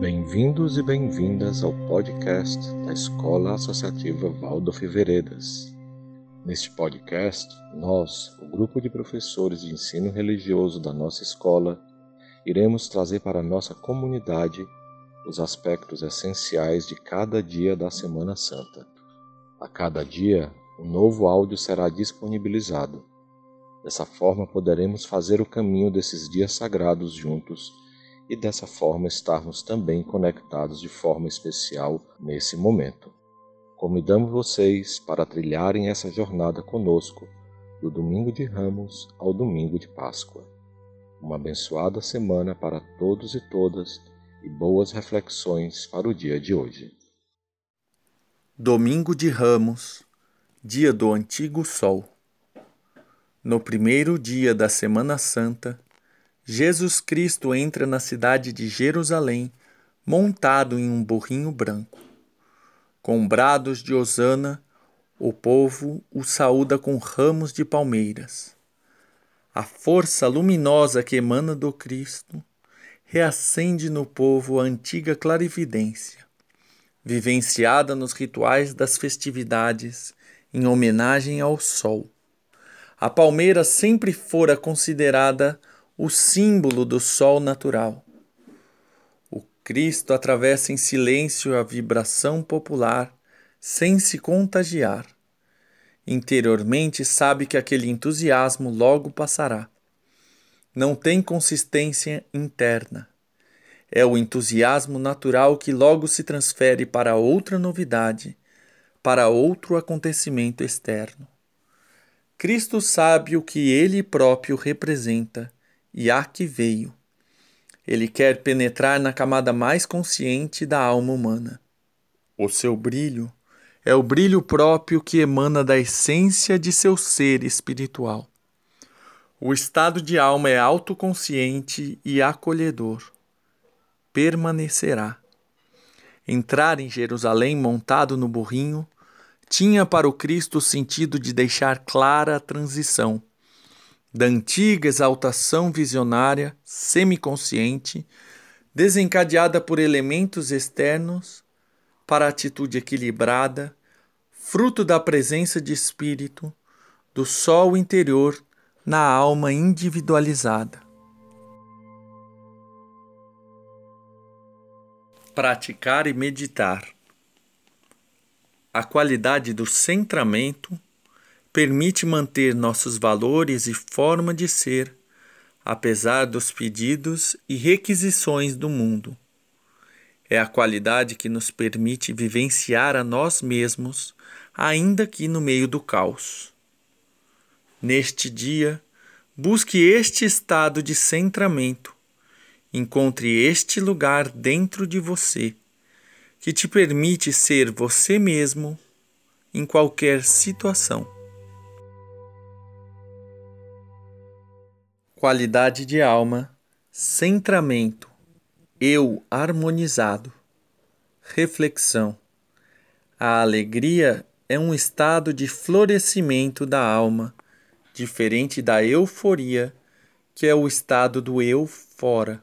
Bem-vindos e bem-vindas ao podcast da Escola Associativa Waldorf Veredas. Neste podcast, nós, o grupo de professores de ensino religioso da nossa escola, iremos trazer para a nossa comunidade os aspectos essenciais de cada dia da Semana Santa. A cada dia, um novo áudio será disponibilizado. Dessa forma, poderemos fazer o caminho desses dias sagrados juntos e dessa forma estarmos também conectados de forma especial nesse momento. Convidamos vocês para trilharem essa jornada conosco do domingo de Ramos ao domingo de Páscoa. Uma abençoada semana para todos e todas e boas reflexões para o dia de hoje. Domingo de Ramos, dia do antigo sol. No primeiro dia da Semana Santa, Jesus Cristo entra na cidade de Jerusalém montado em um burrinho branco. Com brados de hosana, o povo o saúda com ramos de palmeiras. A força luminosa que emana do Cristo reacende no povo a antiga clarividência, vivenciada nos rituais das festividades em homenagem ao sol. A palmeira sempre fora considerada o símbolo do sol natural. O Cristo atravessa em silêncio a vibração popular sem se contagiar. Interiormente sabe que aquele entusiasmo logo passará. Não tem consistência interna. É o entusiasmo natural que logo se transfere para outra novidade, para outro acontecimento externo. Cristo sabe o que ele próprio representa e a que veio. Ele quer penetrar na camada mais consciente da alma humana. O seu brilho é o brilho próprio que emana da essência de seu ser espiritual. O estado de alma é autoconsciente e acolhedor. Permanecerá. Entrar em Jerusalém montado no burrinho tinha para o Cristo o sentido de deixar clara a transição da antiga exaltação visionária, semiconsciente, desencadeada por elementos externos, para a atitude equilibrada, fruto da presença de espírito, do sol interior na alma individualizada. Praticar e meditar. A qualidade do centramento permite manter nossos valores e forma de ser, apesar dos pedidos e requisições do mundo. É a qualidade que nos permite vivenciar a nós mesmos, ainda que no meio do caos. Neste dia, busque este estado de centramento. Encontre este lugar dentro de você, que te permite ser você mesmo em qualquer situação. Qualidade de alma, centramento, eu harmonizado, reflexão. A alegria é um estado de florescimento da alma, diferente da euforia, que é o estado do eu fora.